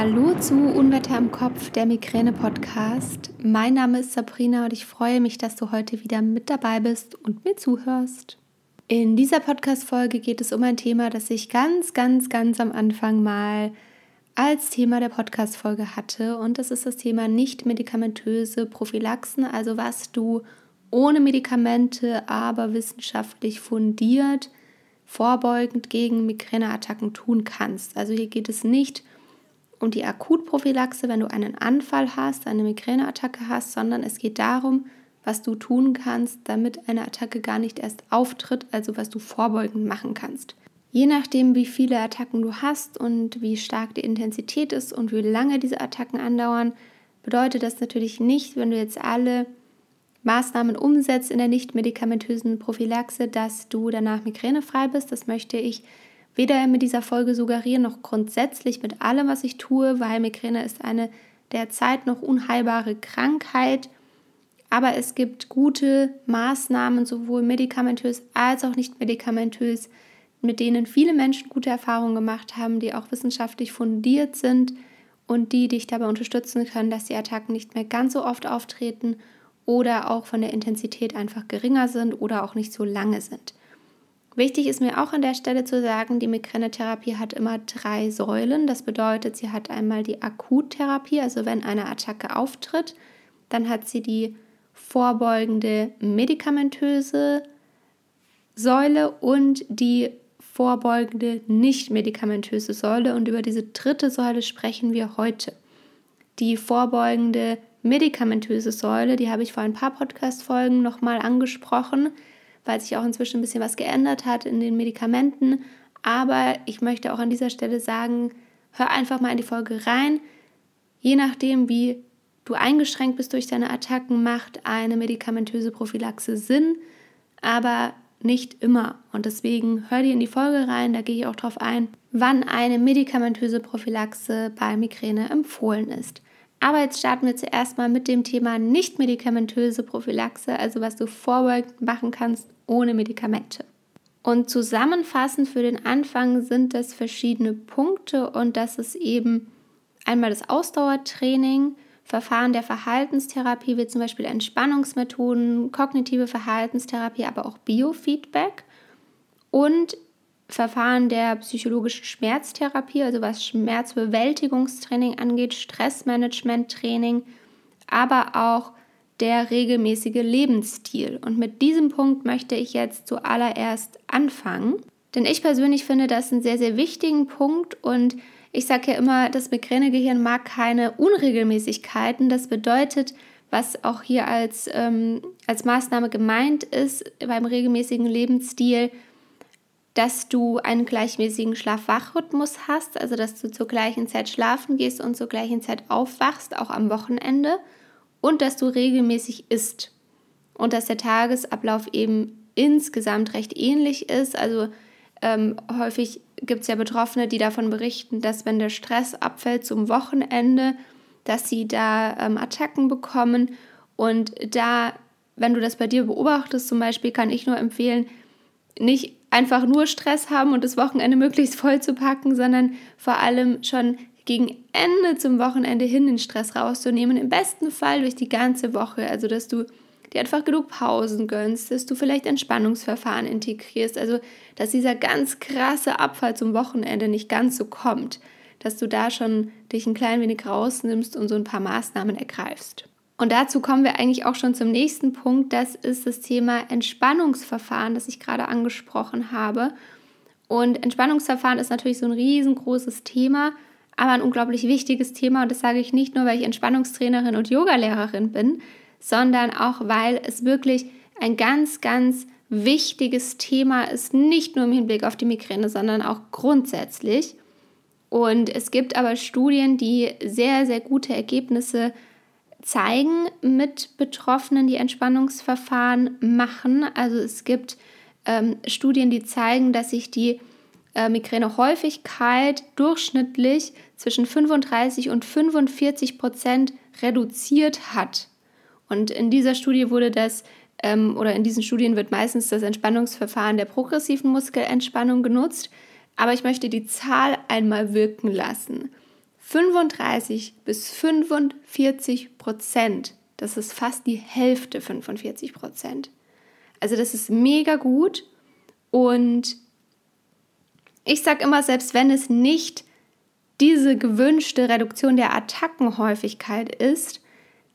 Hallo zu Unwetter im Kopf, der Migräne-Podcast. Mein Name ist Sabrina und ich freue mich, dass du heute wieder mit dabei bist und mir zuhörst. In dieser Podcast-Folge geht es um ein Thema, das ich ganz, ganz, ganz am Anfang mal als Thema der Podcast-Folge hatte. Und das ist das Thema nicht-medikamentöse Prophylaxen, also was du ohne Medikamente, aber wissenschaftlich fundiert vorbeugend gegen Migräneattacken tun kannst. Also hier geht es nicht um die Akutprophylaxe, wenn du einen Anfall hast, eine Migräneattacke hast, sondern es geht darum, was du tun kannst, damit eine Attacke gar nicht erst auftritt, also was du vorbeugend machen kannst. Je nachdem, wie viele Attacken du hast und wie stark die Intensität ist und wie lange diese Attacken andauern, bedeutet das natürlich nicht, wenn du jetzt alle Maßnahmen umsetzt in der nicht-medikamentösen Prophylaxe, dass du danach migränefrei bist. Das möchte ich weder mit dieser Folge suggerieren noch grundsätzlich mit allem, was ich tue, weil Migräne ist eine derzeit noch unheilbare Krankheit. Aber es gibt gute Maßnahmen, sowohl medikamentös als auch nicht medikamentös, mit denen viele Menschen gute Erfahrungen gemacht haben, die auch wissenschaftlich fundiert sind und die dich dabei unterstützen können, dass die Attacken nicht mehr ganz so oft auftreten oder auch von der Intensität einfach geringer sind oder auch nicht so lange sind. Wichtig ist mir auch an der Stelle zu sagen, die Migränetherapie hat immer drei Säulen. Das bedeutet, sie hat einmal die Akuttherapie, also wenn eine Attacke auftritt, dann hat sie die vorbeugende medikamentöse Säule und die vorbeugende nicht medikamentöse Säule. Und über diese dritte Säule sprechen wir heute. Die vorbeugende medikamentöse Säule, die habe ich vor ein paar Podcast-Folgen nochmal angesprochen weil sich auch inzwischen ein bisschen was geändert hat in den Medikamenten. Aber ich möchte auch an dieser Stelle sagen, hör einfach mal in die Folge rein. Je nachdem, wie du eingeschränkt bist durch deine Attacken, macht eine medikamentöse Prophylaxe Sinn, aber nicht immer. Und deswegen hör dir in die Folge rein, da gehe ich auch drauf ein, wann eine medikamentöse Prophylaxe bei Migräne empfohlen ist. Aber jetzt starten wir zuerst mal mit dem Thema nicht-medikamentöse Prophylaxe, also was du vorbeugend machen kannst ohne Medikamente. Und zusammenfassend für den Anfang sind das verschiedene Punkte und das ist eben einmal das Ausdauertraining, Verfahren der Verhaltenstherapie wie zum Beispiel Entspannungsmethoden, kognitive Verhaltenstherapie, aber auch Biofeedback und Verfahren der psychologischen Schmerztherapie, also was Schmerzbewältigungstraining angeht, Stressmanagementtraining, aber auch der regelmäßige Lebensstil. Und mit diesem Punkt möchte ich jetzt zuallererst anfangen. Denn ich persönlich finde das einen sehr, sehr wichtigen Punkt und ich sage ja immer, das Migränegehirn mag keine Unregelmäßigkeiten. Das bedeutet, was auch hier als, ähm, als Maßnahme gemeint ist beim regelmäßigen Lebensstil, dass du einen gleichmäßigen Schlaf-Wach-Rhythmus hast, also dass du zur gleichen Zeit schlafen gehst und zur gleichen Zeit aufwachst, auch am Wochenende, und dass du regelmäßig isst und dass der Tagesablauf eben insgesamt recht ähnlich ist. Also ähm, häufig gibt es ja Betroffene, die davon berichten, dass wenn der Stress abfällt zum Wochenende, dass sie da ähm, Attacken bekommen und da, wenn du das bei dir beobachtest zum Beispiel, kann ich nur empfehlen, nicht einfach nur Stress haben und das Wochenende möglichst voll zu packen, sondern vor allem schon gegen Ende zum Wochenende hin den Stress rauszunehmen. Im besten Fall durch die ganze Woche. Also, dass du dir einfach genug Pausen gönnst, dass du vielleicht Entspannungsverfahren integrierst. Also, dass dieser ganz krasse Abfall zum Wochenende nicht ganz so kommt. Dass du da schon dich ein klein wenig rausnimmst und so ein paar Maßnahmen ergreifst. Und dazu kommen wir eigentlich auch schon zum nächsten Punkt. Das ist das Thema Entspannungsverfahren, das ich gerade angesprochen habe. Und Entspannungsverfahren ist natürlich so ein riesengroßes Thema, aber ein unglaublich wichtiges Thema. Und das sage ich nicht nur, weil ich Entspannungstrainerin und Yogalehrerin bin, sondern auch, weil es wirklich ein ganz, ganz wichtiges Thema ist, nicht nur im Hinblick auf die Migräne, sondern auch grundsätzlich. Und es gibt aber Studien, die sehr, sehr gute Ergebnisse zeigen mit Betroffenen, die Entspannungsverfahren machen. Also es gibt ähm, Studien, die zeigen, dass sich die äh, Migränehäufigkeit durchschnittlich zwischen 35 und 45 Prozent reduziert hat. Und in dieser Studie wurde das, ähm, oder in diesen Studien wird meistens das Entspannungsverfahren der progressiven Muskelentspannung genutzt. Aber ich möchte die Zahl einmal wirken lassen. 35 bis 45 Prozent. Das ist fast die Hälfte 45 Prozent. Also das ist mega gut und ich sage immer, selbst wenn es nicht diese gewünschte Reduktion der Attackenhäufigkeit ist,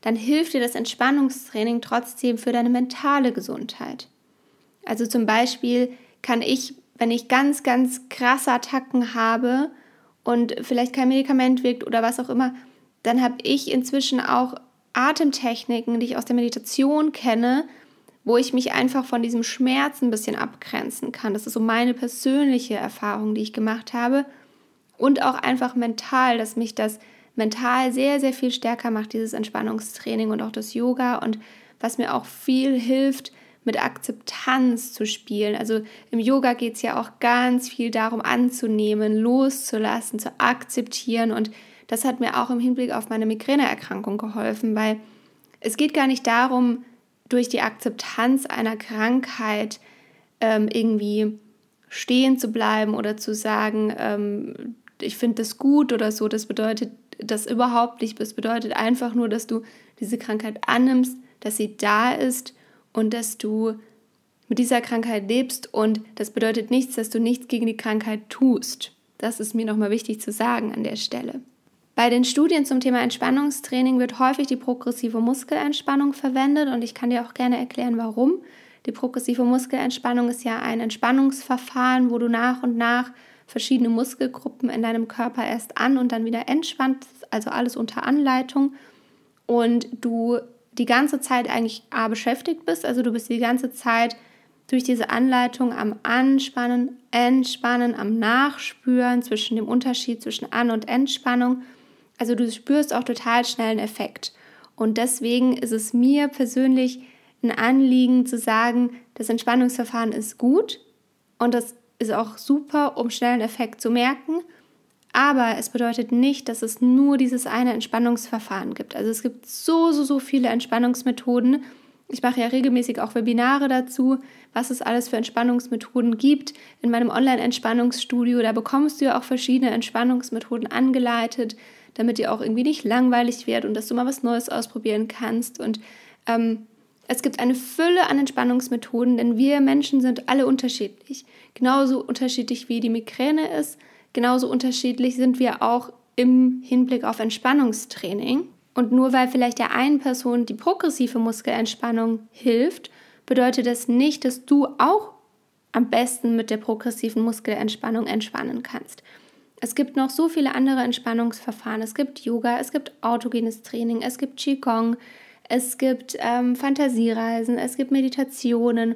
dann hilft dir das Entspannungstraining trotzdem für deine mentale Gesundheit. Also zum Beispiel kann ich, wenn ich ganz, ganz krasse Attacken habe und vielleicht kein Medikament wirkt oder was auch immer, dann habe ich inzwischen auch Atemtechniken, die ich aus der Meditation kenne, wo ich mich einfach von diesem Schmerz ein bisschen abgrenzen kann. Das ist so meine persönliche Erfahrung, die ich gemacht habe. Und auch einfach mental, dass mich das mental sehr, sehr viel stärker macht, dieses Entspannungstraining und auch das Yoga. Und was mir auch viel hilft, mit Akzeptanz zu spielen. Also im Yoga geht es ja auch ganz viel darum, anzunehmen, loszulassen, zu akzeptieren. Und das hat mir auch im Hinblick auf meine Migräneerkrankung geholfen, weil es geht gar nicht darum, durch die Akzeptanz einer Krankheit ähm, irgendwie stehen zu bleiben oder zu sagen, ähm, ich finde das gut oder so. Das bedeutet das überhaupt nicht. Das bedeutet einfach nur, dass du diese Krankheit annimmst, dass sie da ist und dass du mit dieser Krankheit lebst. Und das bedeutet nichts, dass du nichts gegen die Krankheit tust. Das ist mir nochmal wichtig zu sagen an der Stelle. Bei den Studien zum Thema Entspannungstraining wird häufig die progressive Muskelentspannung verwendet und ich kann dir auch gerne erklären, warum. Die progressive Muskelentspannung ist ja ein Entspannungsverfahren, wo du nach und nach verschiedene Muskelgruppen in deinem Körper erst an und dann wieder entspannst, also alles unter Anleitung und du die ganze Zeit eigentlich A beschäftigt bist, also du bist die ganze Zeit durch diese Anleitung am Anspannen, Entspannen, am Nachspüren zwischen dem Unterschied zwischen An- und Entspannung also du spürst auch total schnell einen Effekt. Und deswegen ist es mir persönlich ein Anliegen zu sagen, das Entspannungsverfahren ist gut und das ist auch super, um schnell einen Effekt zu merken. Aber es bedeutet nicht, dass es nur dieses eine Entspannungsverfahren gibt. Also es gibt so, so, so viele Entspannungsmethoden. Ich mache ja regelmäßig auch Webinare dazu, was es alles für Entspannungsmethoden gibt. In meinem Online-Entspannungsstudio, da bekommst du ja auch verschiedene Entspannungsmethoden angeleitet damit dir auch irgendwie nicht langweilig wird und dass du mal was Neues ausprobieren kannst. Und ähm, es gibt eine Fülle an Entspannungsmethoden, denn wir Menschen sind alle unterschiedlich. Genauso unterschiedlich wie die Migräne ist, genauso unterschiedlich sind wir auch im Hinblick auf Entspannungstraining. Und nur weil vielleicht der einen Person die progressive Muskelentspannung hilft, bedeutet das nicht, dass du auch am besten mit der progressiven Muskelentspannung entspannen kannst. Es gibt noch so viele andere Entspannungsverfahren. Es gibt Yoga, es gibt autogenes Training, es gibt Qigong, es gibt ähm, Fantasiereisen, es gibt Meditationen.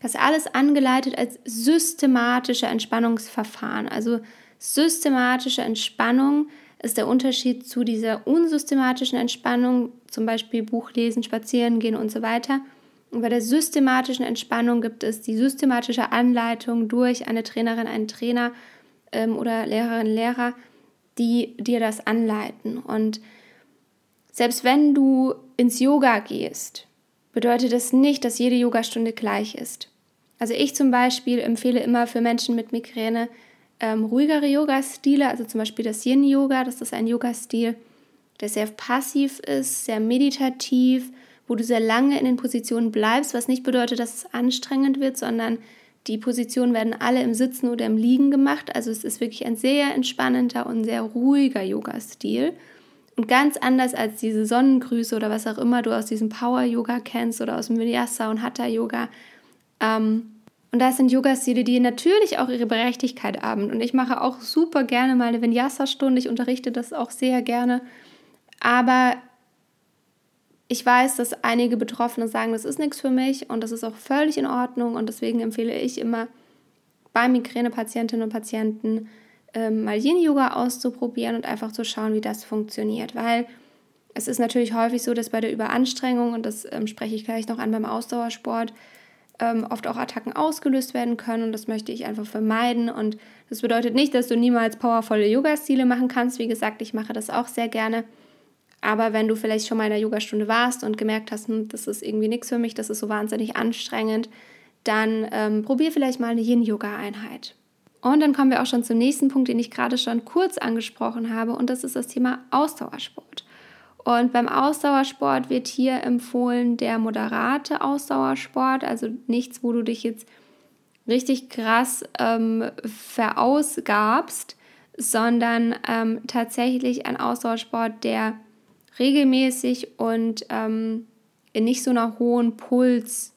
Das alles angeleitet als systematische Entspannungsverfahren. Also systematische Entspannung ist der Unterschied zu dieser unsystematischen Entspannung, zum Beispiel Buch lesen, spazieren gehen und so weiter. Und bei der systematischen Entspannung gibt es die systematische Anleitung durch eine Trainerin, einen Trainer ähm, oder Lehrerinnen, Lehrer, die dir das anleiten. Und selbst wenn du ins Yoga gehst, bedeutet das nicht, dass jede Yogastunde gleich ist. Also ich zum Beispiel empfehle immer für Menschen mit Migräne ähm, ruhigere Yoga-Stile, also zum Beispiel das Yin-Yoga, das ist ein Yoga-Stil, der sehr passiv ist, sehr meditativ, wo du sehr lange in den Positionen bleibst, was nicht bedeutet, dass es anstrengend wird, sondern die Positionen werden alle im Sitzen oder im Liegen gemacht. Also es ist wirklich ein sehr entspannender und sehr ruhiger Yoga-Stil. Und ganz anders als diese Sonnengrüße oder was auch immer du aus diesem Power-Yoga kennst oder aus dem Vinyasa und Hatha-Yoga. Ähm, und das sind Yoga-Stile, die natürlich auch ihre Berechtigkeit haben. Und ich mache auch super gerne mal eine Vinyasa-Stunde. Ich unterrichte das auch sehr gerne. Aber ich weiß, dass einige Betroffene sagen, das ist nichts für mich und das ist auch völlig in Ordnung und deswegen empfehle ich immer bei Migränepatientinnen und Patienten ähm, mal Yin-Yoga auszuprobieren und einfach zu schauen, wie das funktioniert, weil es ist natürlich häufig so, dass bei der Überanstrengung, und das ähm, spreche ich gleich noch an beim Ausdauersport, ähm, oft auch Attacken ausgelöst werden können und das möchte ich einfach vermeiden und das bedeutet nicht, dass du niemals powervolle Yoga-Stile machen kannst. Wie gesagt, ich mache das auch sehr gerne aber wenn du vielleicht schon mal in der Yogastunde warst und gemerkt hast, hm, das ist irgendwie nichts für mich, das ist so wahnsinnig anstrengend, dann ähm, probier vielleicht mal eine Yin-Yoga-Einheit. Und dann kommen wir auch schon zum nächsten Punkt, den ich gerade schon kurz angesprochen habe, und das ist das Thema Ausdauersport. Und beim Ausdauersport wird hier empfohlen der moderate Ausdauersport, also nichts, wo du dich jetzt richtig krass ähm, verausgabst, sondern ähm, tatsächlich ein Ausdauersport, der regelmäßig und ähm, in nicht so einer hohen Pulszahl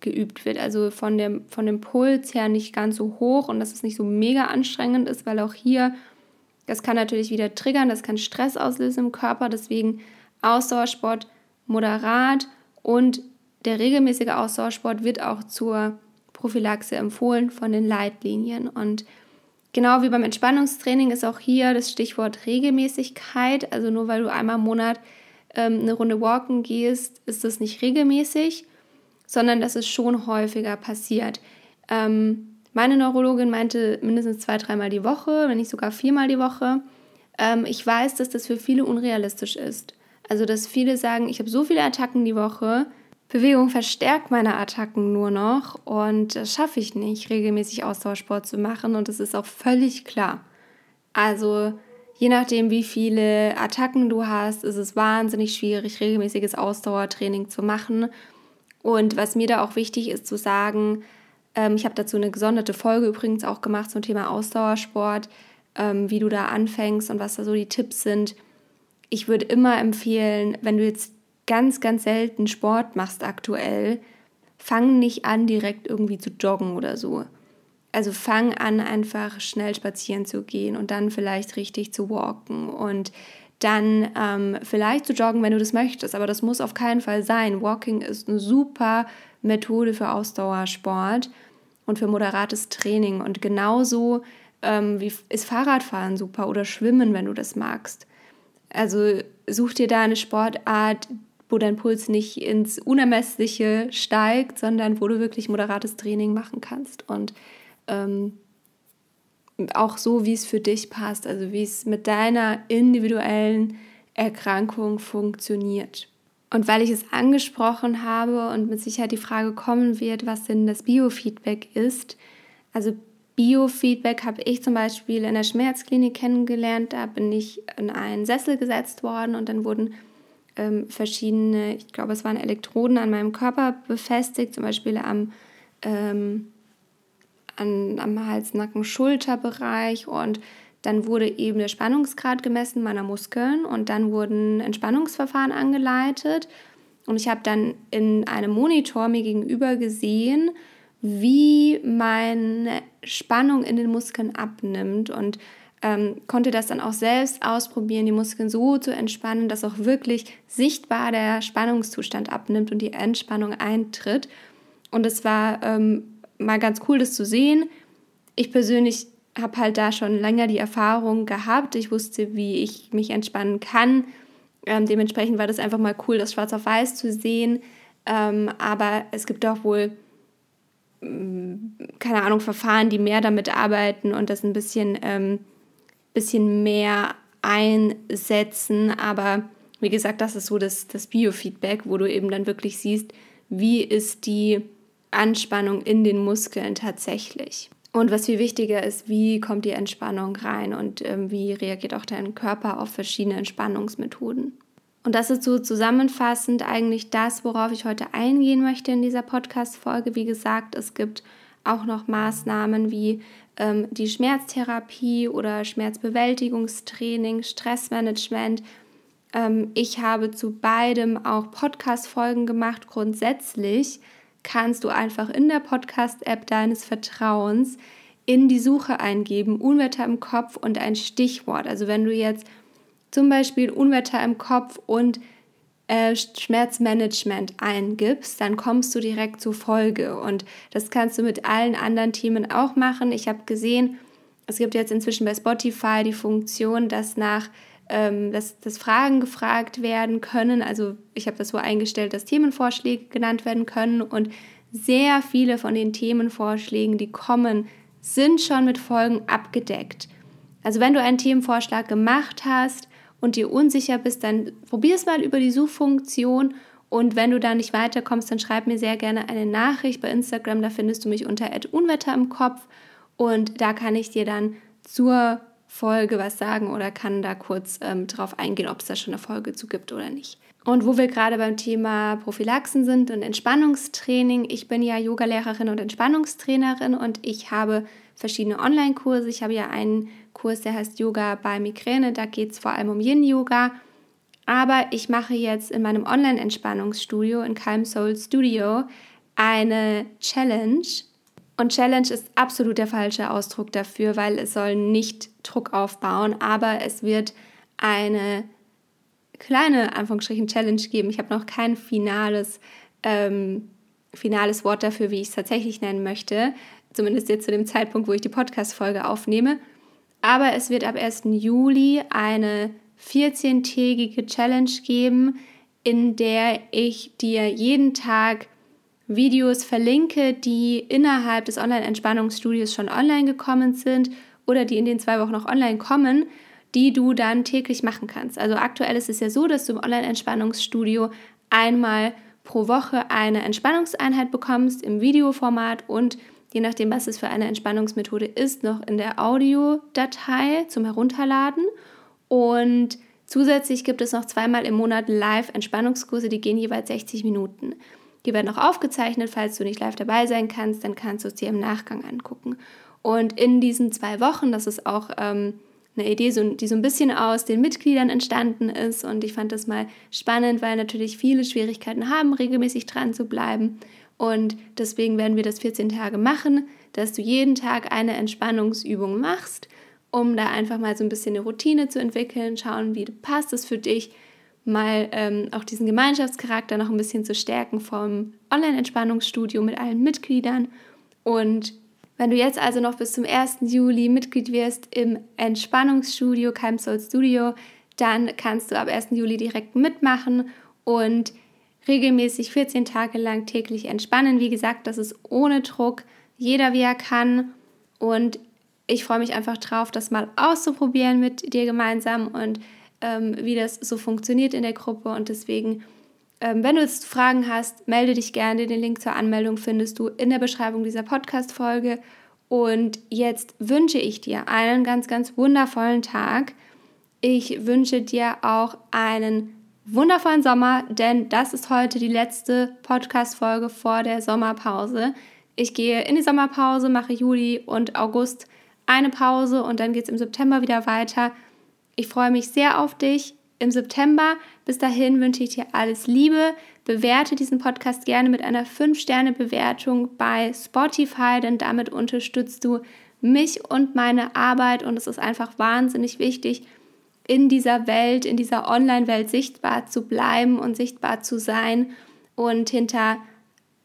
geübt wird. Also von dem, von dem Puls her nicht ganz so hoch und dass es nicht so mega anstrengend ist, weil auch hier, das kann natürlich wieder triggern, das kann Stress auslösen im Körper. Deswegen Ausdauersport moderat und der regelmäßige Ausdauersport wird auch zur Prophylaxe empfohlen von den Leitlinien. Und genau wie beim Entspannungstraining ist auch hier das Stichwort Regelmäßigkeit. Also nur weil du einmal im Monat ähm, eine Runde walken gehst, ist das nicht regelmäßig sondern dass es schon häufiger passiert. Ähm, meine Neurologin meinte mindestens zwei, dreimal die Woche, wenn nicht sogar viermal die Woche. Ähm, ich weiß, dass das für viele unrealistisch ist. Also, dass viele sagen, ich habe so viele Attacken die Woche, Bewegung verstärkt meine Attacken nur noch und das schaffe ich nicht, regelmäßig Ausdauersport zu machen und das ist auch völlig klar. Also, je nachdem, wie viele Attacken du hast, ist es wahnsinnig schwierig, regelmäßiges Ausdauertraining zu machen und was mir da auch wichtig ist zu sagen, ähm, ich habe dazu eine gesonderte Folge übrigens auch gemacht zum Thema Ausdauersport, ähm, wie du da anfängst und was da so die Tipps sind. Ich würde immer empfehlen, wenn du jetzt ganz, ganz selten Sport machst aktuell, fang nicht an, direkt irgendwie zu joggen oder so. Also fang an, einfach schnell spazieren zu gehen und dann vielleicht richtig zu walken und dann ähm, vielleicht zu joggen, wenn du das möchtest, aber das muss auf keinen Fall sein. Walking ist eine super Methode für Ausdauersport und für moderates Training und genauso ähm, wie ist Fahrradfahren super oder Schwimmen, wenn du das magst. Also such dir da eine Sportart, wo dein Puls nicht ins Unermessliche steigt, sondern wo du wirklich moderates Training machen kannst und ähm, auch so, wie es für dich passt, also wie es mit deiner individuellen Erkrankung funktioniert. Und weil ich es angesprochen habe und mit Sicherheit die Frage kommen wird, was denn das Biofeedback ist, also Biofeedback habe ich zum Beispiel in der Schmerzklinik kennengelernt. Da bin ich in einen Sessel gesetzt worden und dann wurden ähm, verschiedene, ich glaube, es waren Elektroden an meinem Körper befestigt, zum Beispiel am ähm, an, am Hals, Nacken, Schulterbereich und dann wurde eben der Spannungsgrad gemessen meiner Muskeln und dann wurden Entspannungsverfahren angeleitet und ich habe dann in einem Monitor mir gegenüber gesehen, wie meine Spannung in den Muskeln abnimmt und ähm, konnte das dann auch selbst ausprobieren, die Muskeln so zu entspannen, dass auch wirklich sichtbar der Spannungszustand abnimmt und die Entspannung eintritt. Und es war ähm, mal ganz cool, das zu sehen. Ich persönlich habe halt da schon länger die Erfahrung gehabt. Ich wusste, wie ich mich entspannen kann. Ähm, dementsprechend war das einfach mal cool, das schwarz auf weiß zu sehen. Ähm, aber es gibt auch wohl, mm, keine Ahnung, Verfahren, die mehr damit arbeiten und das ein bisschen, ähm, bisschen mehr einsetzen. Aber wie gesagt, das ist so das, das Biofeedback, wo du eben dann wirklich siehst, wie ist die Anspannung in den Muskeln tatsächlich. Und was viel wichtiger ist, wie kommt die Entspannung rein und ähm, wie reagiert auch dein Körper auf verschiedene Entspannungsmethoden. Und das ist so zusammenfassend eigentlich das, worauf ich heute eingehen möchte in dieser Podcast-Folge. Wie gesagt, es gibt auch noch Maßnahmen wie ähm, die Schmerztherapie oder Schmerzbewältigungstraining, Stressmanagement. Ähm, ich habe zu beidem auch Podcast-Folgen gemacht, grundsätzlich kannst du einfach in der Podcast-App deines Vertrauens in die Suche eingeben, Unwetter im Kopf und ein Stichwort. Also wenn du jetzt zum Beispiel Unwetter im Kopf und äh, Schmerzmanagement eingibst, dann kommst du direkt zur Folge. Und das kannst du mit allen anderen Themen auch machen. Ich habe gesehen, es gibt jetzt inzwischen bei Spotify die Funktion, dass nach ähm, dass, dass Fragen gefragt werden können. Also ich habe das so eingestellt, dass Themenvorschläge genannt werden können und sehr viele von den Themenvorschlägen, die kommen, sind schon mit Folgen abgedeckt. Also wenn du einen Themenvorschlag gemacht hast und dir unsicher bist, dann probier es mal über die Suchfunktion Und wenn du da nicht weiterkommst, dann schreib mir sehr gerne eine Nachricht bei Instagram. Da findest du mich unter Unwetter im Kopf. Und da kann ich dir dann zur Folge was sagen oder kann da kurz ähm, drauf eingehen, ob es da schon eine Folge zu gibt oder nicht. Und wo wir gerade beim Thema Prophylaxen sind und Entspannungstraining, ich bin ja Yogalehrerin und Entspannungstrainerin und ich habe verschiedene Online-Kurse. Ich habe ja einen Kurs, der heißt Yoga bei Migräne, da geht es vor allem um Yin-Yoga. Aber ich mache jetzt in meinem Online-Entspannungsstudio in Calm Soul Studio eine Challenge. Und Challenge ist absolut der falsche Ausdruck dafür, weil es soll nicht Druck aufbauen, aber es wird eine kleine, Anführungsstrichen, Challenge geben. Ich habe noch kein finales, ähm, finales Wort dafür, wie ich es tatsächlich nennen möchte. Zumindest jetzt zu dem Zeitpunkt, wo ich die Podcast-Folge aufnehme. Aber es wird ab 1. Juli eine 14-tägige Challenge geben, in der ich dir jeden Tag Videos verlinke, die innerhalb des Online-Entspannungsstudios schon online gekommen sind oder die in den zwei Wochen noch online kommen, die du dann täglich machen kannst. Also aktuell ist es ja so, dass du im Online-Entspannungsstudio einmal pro Woche eine Entspannungseinheit bekommst im Videoformat und je nachdem, was es für eine Entspannungsmethode ist, noch in der Audiodatei zum Herunterladen. Und zusätzlich gibt es noch zweimal im Monat Live-Entspannungskurse, die gehen jeweils 60 Minuten. Die werden auch aufgezeichnet, falls du nicht live dabei sein kannst, dann kannst du es dir im Nachgang angucken. Und in diesen zwei Wochen, das ist auch ähm, eine Idee, so, die so ein bisschen aus den Mitgliedern entstanden ist. Und ich fand das mal spannend, weil natürlich viele Schwierigkeiten haben, regelmäßig dran zu bleiben. Und deswegen werden wir das 14 Tage machen, dass du jeden Tag eine Entspannungsübung machst, um da einfach mal so ein bisschen eine Routine zu entwickeln, schauen, wie passt es für dich, mal ähm, auch diesen Gemeinschaftscharakter noch ein bisschen zu stärken vom Online-Entspannungsstudio mit allen Mitgliedern. Und wenn du jetzt also noch bis zum 1. Juli Mitglied wirst im Entspannungsstudio, Calm Soul Studio, dann kannst du ab 1. Juli direkt mitmachen und regelmäßig 14 Tage lang täglich entspannen. Wie gesagt, das ist ohne Druck, jeder wie er kann und ich freue mich einfach drauf, das mal auszuprobieren mit dir gemeinsam und ähm, wie das so funktioniert in der Gruppe und deswegen, ähm, wenn du jetzt Fragen hast, melde dich gerne. Den Link zur Anmeldung findest du in der Beschreibung dieser Podcast-Folge und jetzt wünsche ich dir einen ganz, ganz wundervollen Tag. Ich wünsche dir auch einen wundervollen Sommer, denn das ist heute die letzte Podcast-Folge vor der Sommerpause. Ich gehe in die Sommerpause, mache Juli und August eine Pause und dann geht es im September wieder weiter. Ich freue mich sehr auf dich im September. Bis dahin wünsche ich dir alles Liebe. Bewerte diesen Podcast gerne mit einer 5-Sterne-Bewertung bei Spotify, denn damit unterstützt du mich und meine Arbeit und es ist einfach wahnsinnig wichtig, in dieser Welt, in dieser Online-Welt sichtbar zu bleiben und sichtbar zu sein. Und hinter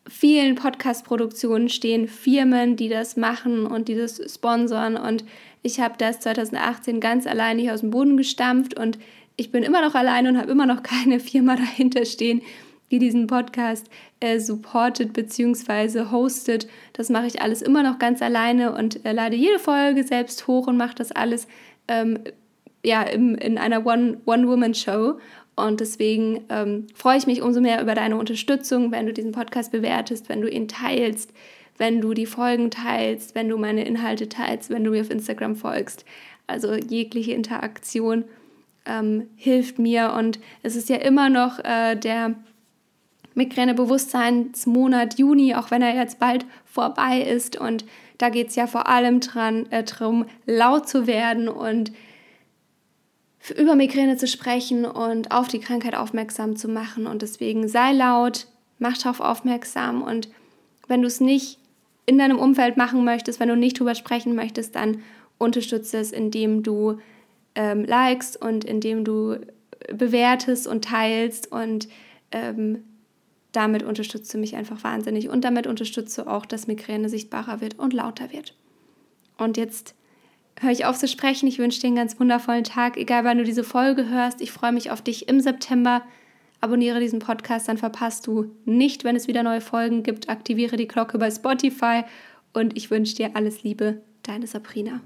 vielen Podcast-Produktionen stehen Firmen, die das machen und die das sponsern. Und ich habe das 2018 ganz allein hier aus dem Boden gestampft und ich bin immer noch allein und habe immer noch keine Firma dahinter stehen, die diesen Podcast äh, supportet bzw. hostet. Das mache ich alles immer noch ganz alleine und äh, lade jede Folge selbst hoch und mache das alles ähm, ja, im, in einer One-Woman-Show. und deswegen ähm, freue ich mich umso mehr über deine Unterstützung, wenn du diesen Podcast bewertest, wenn du ihn teilst, wenn du die Folgen teilst, wenn du meine Inhalte teilst, wenn du mir auf Instagram folgst. Also jegliche Interaktion ähm, hilft mir und es ist ja immer noch äh, der Migräne-Bewusstseinsmonat Juni, auch wenn er jetzt bald vorbei ist und da geht es ja vor allem dran, äh, darum, laut zu werden und über Migräne zu sprechen und auf die Krankheit aufmerksam zu machen. Und deswegen sei laut, mach darauf aufmerksam. Und wenn du es nicht in deinem Umfeld machen möchtest, wenn du nicht drüber sprechen möchtest, dann unterstütze es, indem du ähm, likest und indem du bewertest und teilst und ähm, damit unterstützt du mich einfach wahnsinnig und damit unterstützt du auch, dass Migräne sichtbarer wird und lauter wird. Und jetzt höre ich auf zu sprechen. Ich wünsche dir einen ganz wundervollen Tag, egal wann du diese Folge hörst. Ich freue mich auf dich im September. Abonniere diesen Podcast, dann verpasst du nicht, wenn es wieder neue Folgen gibt. Aktiviere die Glocke bei Spotify und ich wünsche dir alles Liebe, deine Sabrina.